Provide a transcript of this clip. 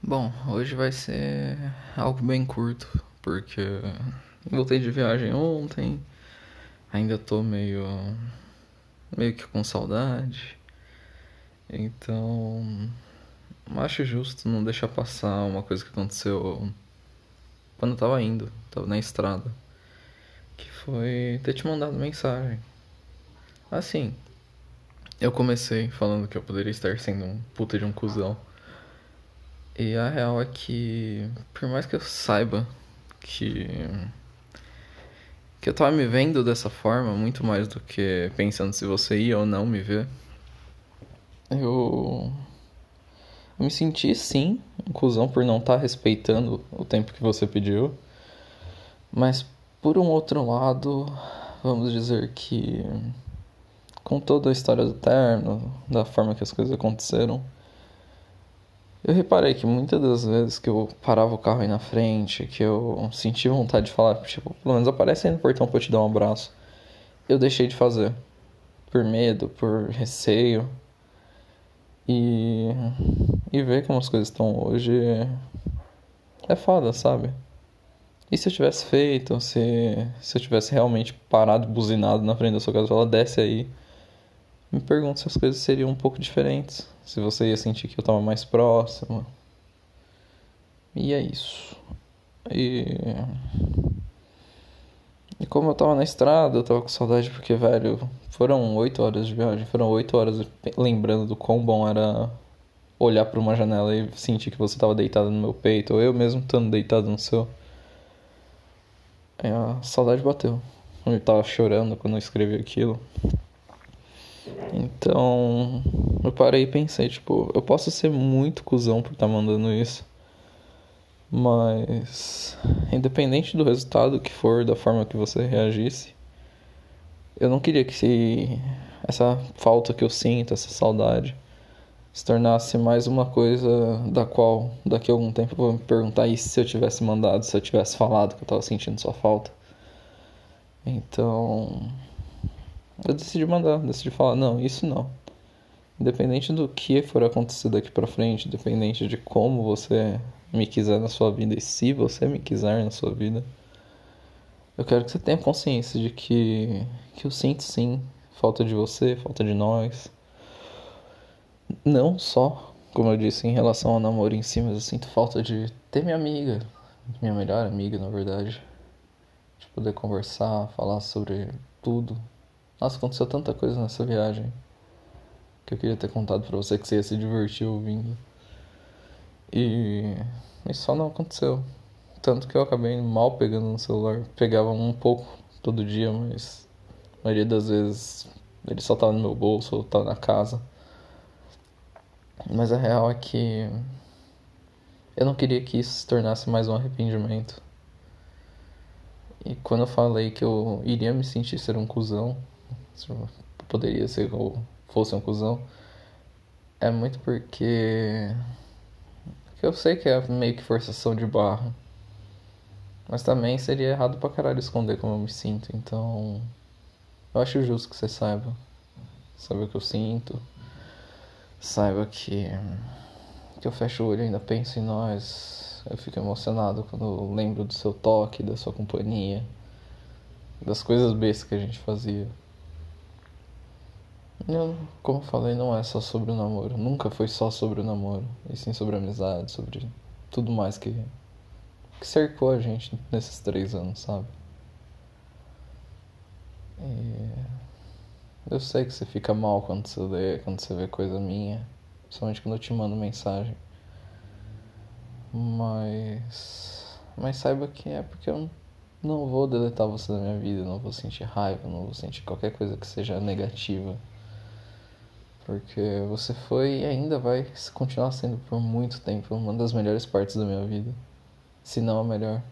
Bom, hoje vai ser algo bem curto, porque voltei de viagem ontem, ainda tô meio meio que com saudade. Então, acho justo não deixar passar uma coisa que aconteceu quando eu tava indo, tava na estrada, que foi ter te mandado mensagem. Assim, eu comecei falando que eu poderia estar sendo um puta de um cuzão. E a real é que, por mais que eu saiba que. que eu tava me vendo dessa forma, muito mais do que pensando se você ia ou não me ver, eu. eu me senti sim um cuzão por não estar tá respeitando o tempo que você pediu. Mas, por um outro lado, vamos dizer que. com toda a história do terno, da forma que as coisas aconteceram eu reparei que muitas das vezes que eu parava o carro aí na frente, que eu sentia vontade de falar, tipo, pelo menos aparece aí no portão pra eu te dar um abraço, eu deixei de fazer. Por medo, por receio. E. E ver como as coisas estão hoje é foda, sabe? E se eu tivesse feito, se, se eu tivesse realmente parado, buzinado na frente da sua casa, ela desce aí me pergunto se as coisas seriam um pouco diferentes. Se você ia sentir que eu estava mais próximo. E é isso. E. E como eu tava na estrada, eu tava com saudade porque, velho, foram oito horas de viagem. Foram oito horas lembrando do quão bom era olhar para uma janela e sentir que você tava deitado no meu peito, ou eu mesmo estando deitado no seu. a saudade bateu. Eu tava chorando quando eu escrevi aquilo. Então, eu parei e pensei, tipo, eu posso ser muito cuzão por estar tá mandando isso. Mas, independente do resultado que for, da forma que você reagisse, eu não queria que se essa falta que eu sinto, essa saudade, se tornasse mais uma coisa da qual daqui a algum tempo eu vou me perguntar e se eu tivesse mandado, se eu tivesse falado que eu tava sentindo sua falta. Então, eu decidi mandar, decidi falar, não, isso não. Independente do que for acontecer daqui para frente, independente de como você me quiser na sua vida e se você me quiser na sua vida, eu quero que você tenha consciência de que que eu sinto sim falta de você, falta de nós. Não só, como eu disse, em relação ao namoro em si, mas eu sinto falta de ter minha amiga, minha melhor amiga, na verdade. De poder conversar, falar sobre tudo, nossa, aconteceu tanta coisa nessa viagem que eu queria ter contado pra você que você ia se divertir ouvindo. E isso só não aconteceu. Tanto que eu acabei mal pegando no celular. Pegava um pouco todo dia, mas a maioria das vezes ele só tava no meu bolso ou tava na casa. Mas a real é que eu não queria que isso se tornasse mais um arrependimento. E quando eu falei que eu iria me sentir ser um cuzão, poderia ser ou fosse um cuzão, é muito porque. porque eu sei que é meio que forçação de barra. Mas também seria errado pra caralho esconder como eu me sinto, então. Eu acho justo que você saiba. Saiba o que eu sinto. Saiba que. que eu fecho o olho e ainda penso em nós. Eu fico emocionado quando eu lembro do seu toque, da sua companhia. Das coisas bestas que a gente fazia. Como eu falei, não é só sobre o namoro. Nunca foi só sobre o namoro. E sim sobre a amizade, sobre tudo mais que, que cercou a gente nesses três anos, sabe? E eu sei que você fica mal quando você lê, quando você vê coisa minha. Principalmente quando eu te mando mensagem. Mas. Mas saiba que é porque eu não vou deletar você da minha vida, não vou sentir raiva, não vou sentir qualquer coisa que seja negativa. Porque você foi e ainda vai continuar sendo por muito tempo uma das melhores partes da minha vida. Se não a melhor.